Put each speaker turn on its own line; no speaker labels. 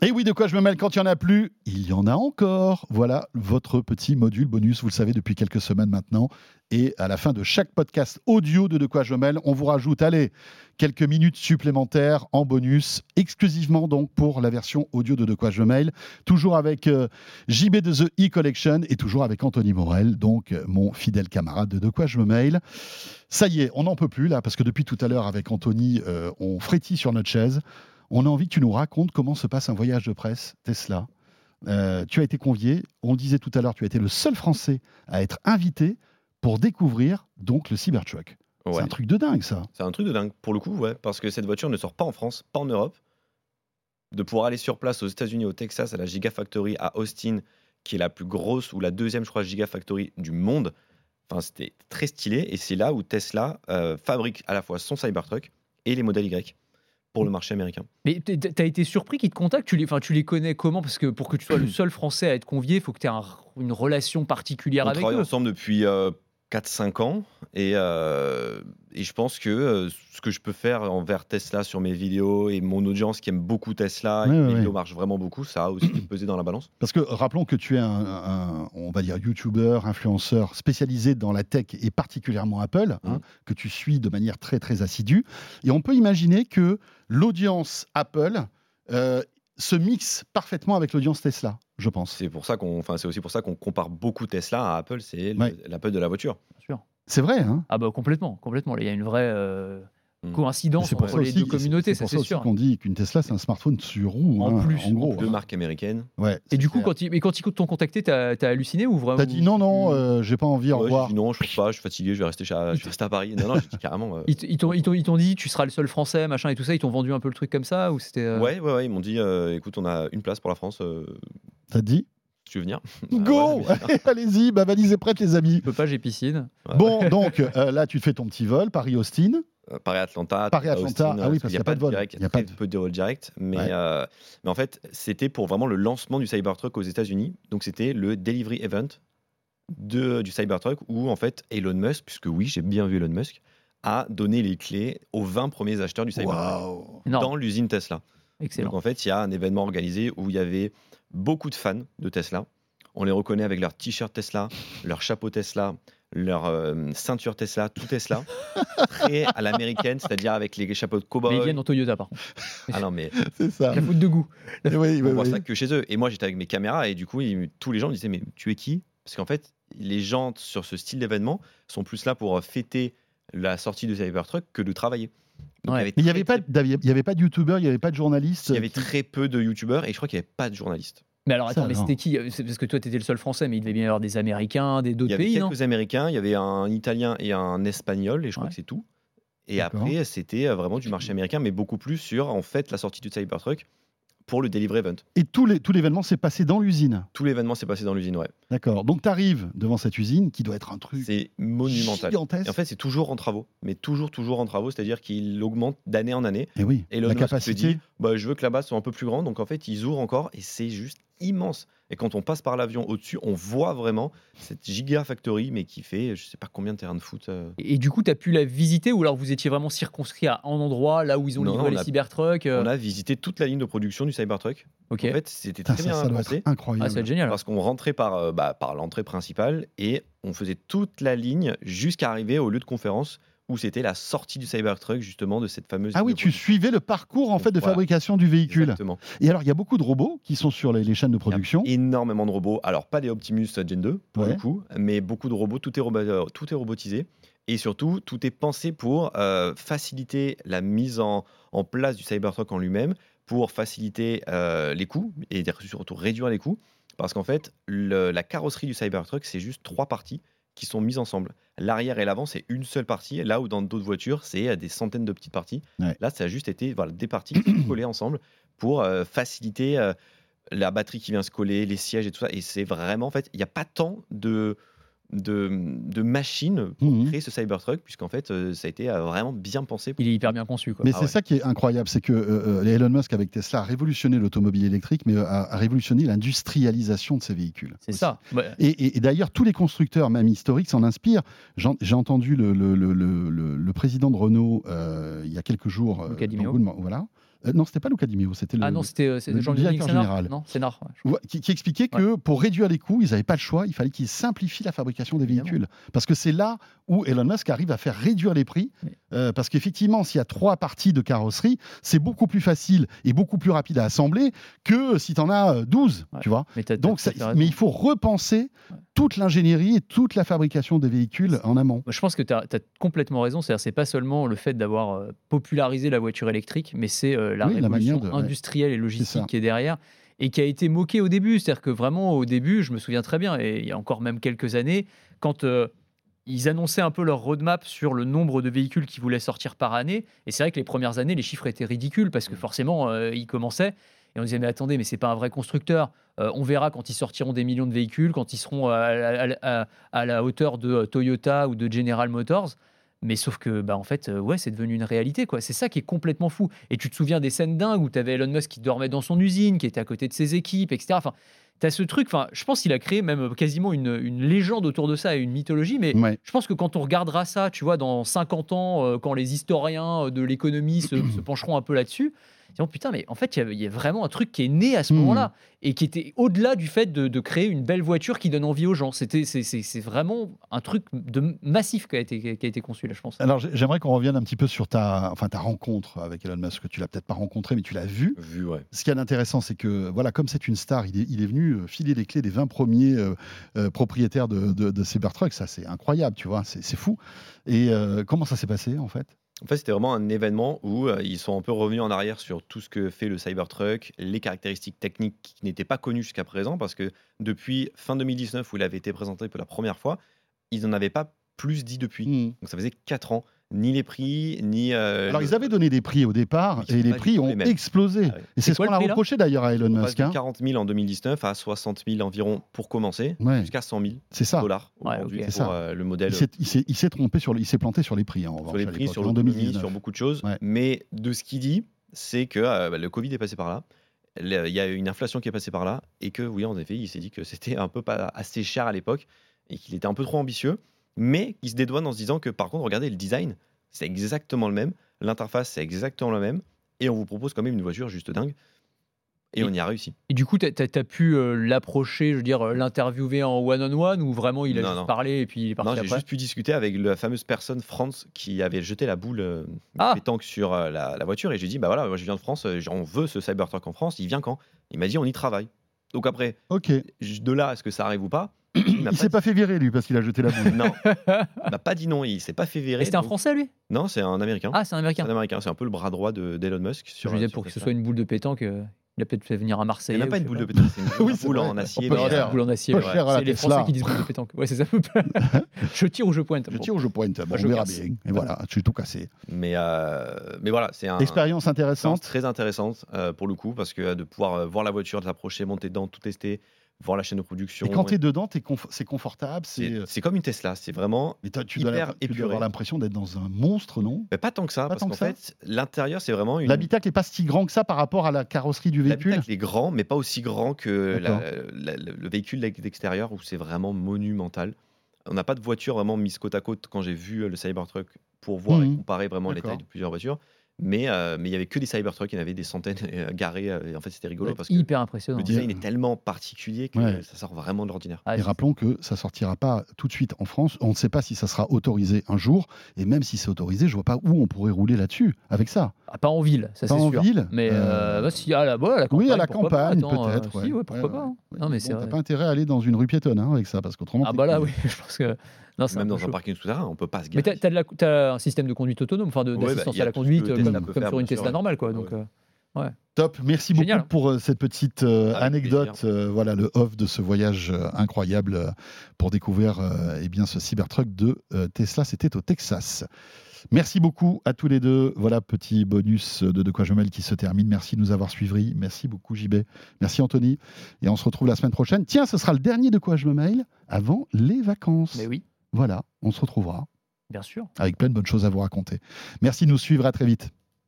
Et oui, de quoi je me mêle quand il n'y en a plus? Il y en a encore. Voilà votre petit module bonus, vous le savez depuis quelques semaines maintenant. Et à la fin de chaque podcast audio de De quoi je me mêle, on vous rajoute, allez, quelques minutes supplémentaires en bonus, exclusivement donc pour la version audio de De quoi je me mêle. Toujours avec euh, JB de The E-Collection et toujours avec Anthony Morel, donc euh, mon fidèle camarade de De quoi je me mêle. Ça y est, on n'en peut plus là, parce que depuis tout à l'heure avec Anthony, euh, on frétille sur notre chaise. On a envie que tu nous racontes comment se passe un voyage de presse Tesla. Euh, tu as été convié, on le disait tout à l'heure, tu as été le seul Français à être invité pour découvrir donc le Cybertruck. C'est un truc de dingue ça.
C'est un truc de dingue pour le coup, ouais, parce que cette voiture ne sort pas en France, pas en Europe. De pouvoir aller sur place aux États-Unis, au Texas, à la Gigafactory à Austin, qui est la plus grosse ou la deuxième, je crois, Gigafactory du monde. Enfin, c'était très stylé et c'est là où Tesla euh, fabrique à la fois son Cybertruck et les modèles Y pour le marché américain.
Mais tu as été surpris qu'ils te contactent? Tu les, tu les connais comment? Parce que pour que tu sois le seul Français à être convié, il faut que tu aies une relation particulière
On
avec eux.
On travaille ensemble depuis euh, 4-5 ans. Et, euh, et, je pense que euh, ce que je peux faire envers Tesla sur mes vidéos et mon audience qui aime beaucoup Tesla, et mes vidéos marchent vraiment beaucoup, ça a aussi pesé dans la balance.
Parce que rappelons que tu es un, on va dire, YouTuber, influenceur spécialisé dans la tech et particulièrement Apple, hein, mmh. que tu suis de manière très très assidue. Et on peut imaginer que l'audience Apple euh, se mixe parfaitement avec l'audience Tesla, je pense.
C'est pour ça qu'on, enfin, c'est aussi pour ça qu'on compare beaucoup Tesla à Apple. C'est l'Apple de la voiture.
C'est vrai, hein
Ah bah complètement, complètement. Il y a une vraie. Euh. Coïncidence entre les deux communautés, ça c'est sûr.
qu'on dit qu'une Tesla, c'est un smartphone sur roue, en hein, plus, en gros.
Deux marques américaines.
Ouais,
et du coup, quand ils, mais quand ils t'ont contacté, t'as as halluciné ou vraiment
T'as dit non, non, euh, j'ai pas envie, au revoir.
non, je peux pas, je suis fatigué, je vais rester, chez, je vais rester à Paris. Non, non, j'ai dit carrément. Euh...
Ils t'ont dit, tu seras le seul Français, machin et tout ça. Ils t'ont vendu un peu le truc comme ça ou c'était euh
ouais, ouais, ouais, ils m'ont dit, euh, écoute, on a une place pour la France.
T'as dit
tu veux venir?
Go Allez-y, ma valise est prête, les amis. Je
peux pas, j'ai piscine.
Bon, donc là, tu fais ton petit vol, Paris-Austin.
Euh, Paris-Atlanta.
Paris-Atlanta, ah oui, parce qu'il n'y a, pas de vol.
Il y a, très peu de vol direct. Mais, euh, mais en fait, c'était pour vraiment le lancement du Cybertruck aux États-Unis. Donc, c'était le delivery event de, du Cybertruck où, en fait, Elon Musk, puisque oui, j'ai bien vu Elon Musk, a donné les clés aux 20 premiers acheteurs du Cybertruck dans l'usine Tesla.
Excellent.
Donc, en fait, il y a un événement organisé où il y avait beaucoup de fans de Tesla. On les reconnaît avec leur t-shirt Tesla, leur chapeau Tesla, leur euh, ceinture Tesla, tout Tesla, très à l'américaine, c'est-à-dire avec les chapeaux de cowboy.
Mais ils viennent en Toyota, par contre.
Ah non, mais.
c'est ça.
La faute de goût.
Oui,
on voit ça que chez eux. Et moi, j'étais avec mes caméras et du coup, tous les gens me disaient Mais tu es qui? Parce qu'en fait, les gens sur ce style d'événement sont plus là pour fêter la sortie de Cybertruck que de travailler.
mais il n'y avait pas de youtubeurs, il n'y avait pas de journalistes.
Il y avait très peu de youtubeurs et je crois qu'il n'y avait pas de journalistes.
Mais alors attends, mais c'était qui? Parce que toi, tu étais le seul français, mais il devait bien y avoir des Américains, des d'autres pays.
Il y avait quelques Américains, il y avait un Italien et un Espagnol, et je crois que c'est tout. Et après, c'était euh, vraiment du marché américain, mais beaucoup plus sur en fait la sortie du Cybertruck pour le Delivery Event.
Et tout l'événement s'est passé dans l'usine?
Tout l'événement s'est passé dans l'usine, ouais.
D'accord. Donc tu arrives devant cette usine qui doit être un truc.
C'est monumental.
Gigantesque.
Et en fait, c'est toujours en travaux, mais toujours, toujours en travaux, c'est-à-dire qu'il augmente d'année en année.
Et oui.
Et
la capacité.
Dit, bah, je veux que la base soit un peu plus grande, donc en fait, ils ouvrent encore et c'est juste immense. Et quand on passe par l'avion au-dessus, on voit vraiment cette gigafactory, mais qui fait je sais pas combien de terrains de foot. Euh.
Et, du coup, tu as pu la visiter ou alors vous étiez vraiment circonscrit à un endroit, là où ils ont livré les Cybertruck
euh On a visité toute la ligne de production du Cybertruck.
Ok.
En fait, c'était très bien ça
incroyable.
Ah, c'est génial.
Parce qu'on rentrait par, euh, bah, par l'entrée principale et on faisait toute la ligne jusqu'à arriver au lieu de conférence où c'était la sortie du Cybertruck justement de cette fameuse.
Ah oui, tu suivais le parcours en fait de fabrication du véhicule.
Exactement.
Et alors il y a beaucoup de robots qui sont sur les, chaînes de production.
énormément de robots. Alors pas des Optimus Gen 2 pour le coup, mais beaucoup de robots. Tout est, euh, tout est robotisé. Et surtout, tout est pensé pour euh, faciliter la mise en, en, place du Cybertruck en lui-même, pour faciliter euh, les coûts et surtout réduire les coûts. Parce qu'en fait, la carrosserie du Cybertruck, c'est juste trois parties qui sont mises ensemble. L'arrière et l'avant, c'est une seule partie, là où dans d'autres voitures, c'est des centaines de petites parties. Là, ça a juste été voilà, des parties collées ensemble pour euh, faciliter euh, la batterie qui vient se coller, les sièges et tout ça. Et c'est vraiment, en fait, il n'y a pas tant de de, de machines pour mhm. créer ce Cybertruck, puisqu'en fait, euh, ça a été euh, vraiment bien pensé.
Il est hyper bien conçu.
Mais ah c'est ça qui est incroyable, c'est que euh, Elon Musk avec Tesla a révolutionné l'automobile électrique, mais a, révolutionné l'industrialisation de ces véhicules.
C'est ça.
Et, d'ailleurs, tous les constructeurs, même historiques, s'en inspirent. J'ai entendu le, le, le, le, président de Renault il y a quelques jours.
Beaucoup,
voilà Euh, non, c'était pas Luca Di Meo, c'était le.
Ah non, c'était euh,
le
Jean-Luc
directeur
Sénard
général.
Non, Sénard. ouais,
qui, qui expliquait que pour réduire les coûts, ils n'avaient pas le choix, il fallait qu'ils simplifient la fabrication des
Évidemment.
véhicules. Parce que c'est là où Elon Musk arrive à faire réduire les prix.
Oui.
Euh, parce qu'effectivement, s'il y a trois parties de carrosserie, c'est beaucoup plus facile et beaucoup plus rapide à assembler que si tu en as euh, 12,
Ouais.
tu vois.
Mais,
Donc, ça- mais il faut repenser
Ouais.
toute l'ingénierie et toute la fabrication des véhicules en amont.
Je pense que tu as, complètement raison. C'est-à-dire, c'est pas seulement le fait d'avoir euh, popularisé la voiture électrique, mais c'est euh, la
Oui,
révolution
manière de- ouais.
industrielle et logistique qui est derrière et qui a été moquée au début. C'est-à-dire que vraiment, au début, je me souviens très bien, et il y a encore même quelques années, quand euh, ils annonçaient un peu leur roadmap sur le nombre de véhicules qui voulaient sortir par année, et c'est vrai que les premières années, les chiffres étaient ridicules parce que forcément, euh, ils commençaient. Et on disait, mais attendez, mais c'est pas un vrai constructeur. Euh, on verra quand ils sortiront des millions de véhicules, quand ils seront à, à- à- à la hauteur de euh, Toyota ou de General Motors. Mais sauf que, bah, en fait, euh, ouais, c'est devenu une réalité, quoi. C'est ça qui est complètement fou. Et tu te souviens des scènes dingues où tu avais Elon Musk qui dormait dans son usine, qui était à côté de ses équipes, etc. Enfin, tu as ce truc, enfin, je pense qu'il a créé même quasiment une, une légende autour de ça et une mythologie. Mais
Ouais.
je pense que quand on regardera ça, tu vois, dans 50 ans, euh, quand les historiens euh, de l'économie se, se pencheront un peu là-dessus, putain, mais en fait, il y y, a vraiment un truc qui est né à ce
Mhm.
moment-là et qui était au-delà du fait de, de créer une belle voiture qui donne envie aux gens. C'était, c'est, vraiment un truc de massif qui a été, qui a été conçu là, je pense.
Alors j'ai- j'aimerais qu'on revienne un petit peu sur ta, enfin, ta rencontre avec Elon Musk, que tu l'as peut-être pas rencontré, mais tu l'as vu.
Vu, ouais.
Ce qui est intéressant, c'est que voilà, comme c'est une star, il est, il est venu euh, filer les clés des 20 premiers euh, euh, propriétaires de, de, de Cybertruck. Ça, c'est incroyable, tu vois, c'est c'est fou. Et euh, comment ça s'est passé en fait?
En fait, c'était vraiment un événement où euh, ils sont un peu revenus en arrière sur tout ce que fait le Cybertruck, les caractéristiques techniques qui n'étaient pas connues jusqu'à présent, parce que depuis fin 2019, où il avait été présenté pour la première fois, ils n'en avaient pas plus dit depuis. Donc ça faisait 4 ans. Ni les prix, ni. euh,
Alors
le-
ils avaient donné des prix au départ et les prix ont
les
explosé.
Ah ouais.
Et c'est ce qu'on a reproché d'ailleurs à Elon
On
Musk.
de
hein.
40 000 en 2019 à 60 000 environ pour commencer,
Ouais,
jusqu'à 100 000
c'est ça.
dollars
Ouais,
aujourd'hui
ok.
pour
C'est ça.
euh, le
Il
modèle.
s'est- il s'est il s'est trompé sur, le- il s'est planté sur les prix hein, en revanche,
sur les prix, sur
en
l'autonomie,
2019.
sur beaucoup de choses.
Ouais.
Mais de ce qu'il dit, c'est que euh, bah, le Covid est passé par là. Il y a une inflation qui est passée par là. Et que, oui, en effet, il s'est dit que c'était un peu pas assez cher à l'époque et qu'il était un peu trop ambitieux. Mais il se dédouane en se disant que, par contre, regardez, le design, c'est exactement le même. L'interface, c'est exactement la même. Et on vous propose quand même une voiture juste dingue. Et,
Et-
on y a réussi.
Et du coup, tu as, pu euh, l'approcher, je veux dire, euh, l'interviewer en one-on-one ou vraiment il a
Non,
juste
non.
parlé et puis il est parti
Non, j'ai juste pu discuter avec la fameuse personne France qui avait jeté la boule euh,
Ah.
pétanque sur euh, la, la voiture et j'ai dit bah voilà moi je viens de France euh, on veut ce Cybertruck en France il vient quand? Il m'a dit on y travaille donc après de là est-ce que ça arrive ou pas il
Il s'est pas fait virer lui parce qu'il a jeté la boule.
non il m'a pas dit non il s'est pas fait virer
Et c'était un Français, lui?
Non c'est un américain
Ah, c'est un
c'est
Américain.
un américain c'est un peu le bras droit de d'Elon Musk
Je
sur
me disais,
sur
pour que ce soit une boule de pétanque, euh, il a peut-être fait venir à
il
Marseille.
n'y a
ou
pas
je
une boule de pétanque c'est une
Oui, c'est
boule en acier
c'est une boule en acier. Ouais. C'est les
Tesla.
Français qui disent boule de pétanque. Ouais, c'est ça. je tire ou je pointe.
Je tire ou je pointe. Bon,
je
on verra bien. Et voilà, je suis tout cassé.
mais, euh, mais voilà c'est un
Expérience intéressante.
très intéressante euh, pour le coup parce que euh, de pouvoir voir la voiture de s'approcher monter dedans tout tester voir la chaîne de production
Et quand tu es dedans, conf- c'est confortable. C'est.
C'est comme une Tesla, c'est vraiment.
Mais tu dois,
hyper
la- tu dois avoir l'impression d'être dans un monstre, non?
Mais pas tant que ça,
Pas
parce qu'en fait, l'intérieur, c'est vraiment une.
L'habitacle n'est pas si grand que ça par rapport à la carrosserie du véhicule?
L'habitacle est grand, mais pas aussi grand que
D'accord.
la- la- le véhicule d'extérieur où c'est vraiment monumental. On n'a pas de voiture vraiment mise côte à côte quand j'ai vu euh, le Cybertruck pour voir et
Mhm.
comparer vraiment les tailles de plusieurs voitures. Mais euh, mais il y avait que des Cybertrucks, il y en avait des centaines euh, garés. euh, et en fait, c'était rigolo parce que
Hyper impressionnant.
le design est tellement particulier que
Ouais.
ça sort vraiment de l'ordinaire.
Ah,
Et rappelons que ça sortira pas tout de suite en France. On ne sait pas si ça sera autorisé un jour. Et même si c'est autorisé, je vois pas où on pourrait rouler là-dessus avec ça.
Ah, pas en ville, ça
Pas en ville,
Mais
euh,
euh, bah, si, à la, ouais, à la campagne.
oui, à la campagne, peut-être.
euh,
ouais.
Si, ouais, pourquoi
Ouais,
pas. hein.
ouais.
Non, mais
Bon,
c'est
T'as pas intérêt à aller dans une rue piétonne hein, avec ça, parce qu'autrement.
Ah bah là, oui, je pense que. Non,
Même dans un parking souterrain, on peut pas se
Mais
garer.
de la- t'as un système de conduite autonome, enfin de-
Ouais, bah,
d'assistance à la conduite,
Tesla
comme, comme
faire,
sur une
sûr,
Tesla normale, quoi. Donc,
Ouais.
euh,
Top, merci
Génial.
beaucoup pour euh, cette petite euh, anecdote, euh, voilà le off de ce voyage euh, incroyable euh, pour découvrir euh, eh bien ce Cybertruck de euh, Tesla. C'était au Texas. Merci beaucoup à tous les deux. Voilà petit bonus de De quoi je mêle qui se termine. Merci de nous avoir suivis. Merci beaucoup JB. Merci Anthony. Et on se retrouve la semaine prochaine. Tiens, ce sera le dernier De quoi je me mail avant les vacances.
mais oui,
Voilà, on se retrouvera
bien sûr.
avec plein de bonnes choses à vous raconter. Merci de nous suivre. À très vite.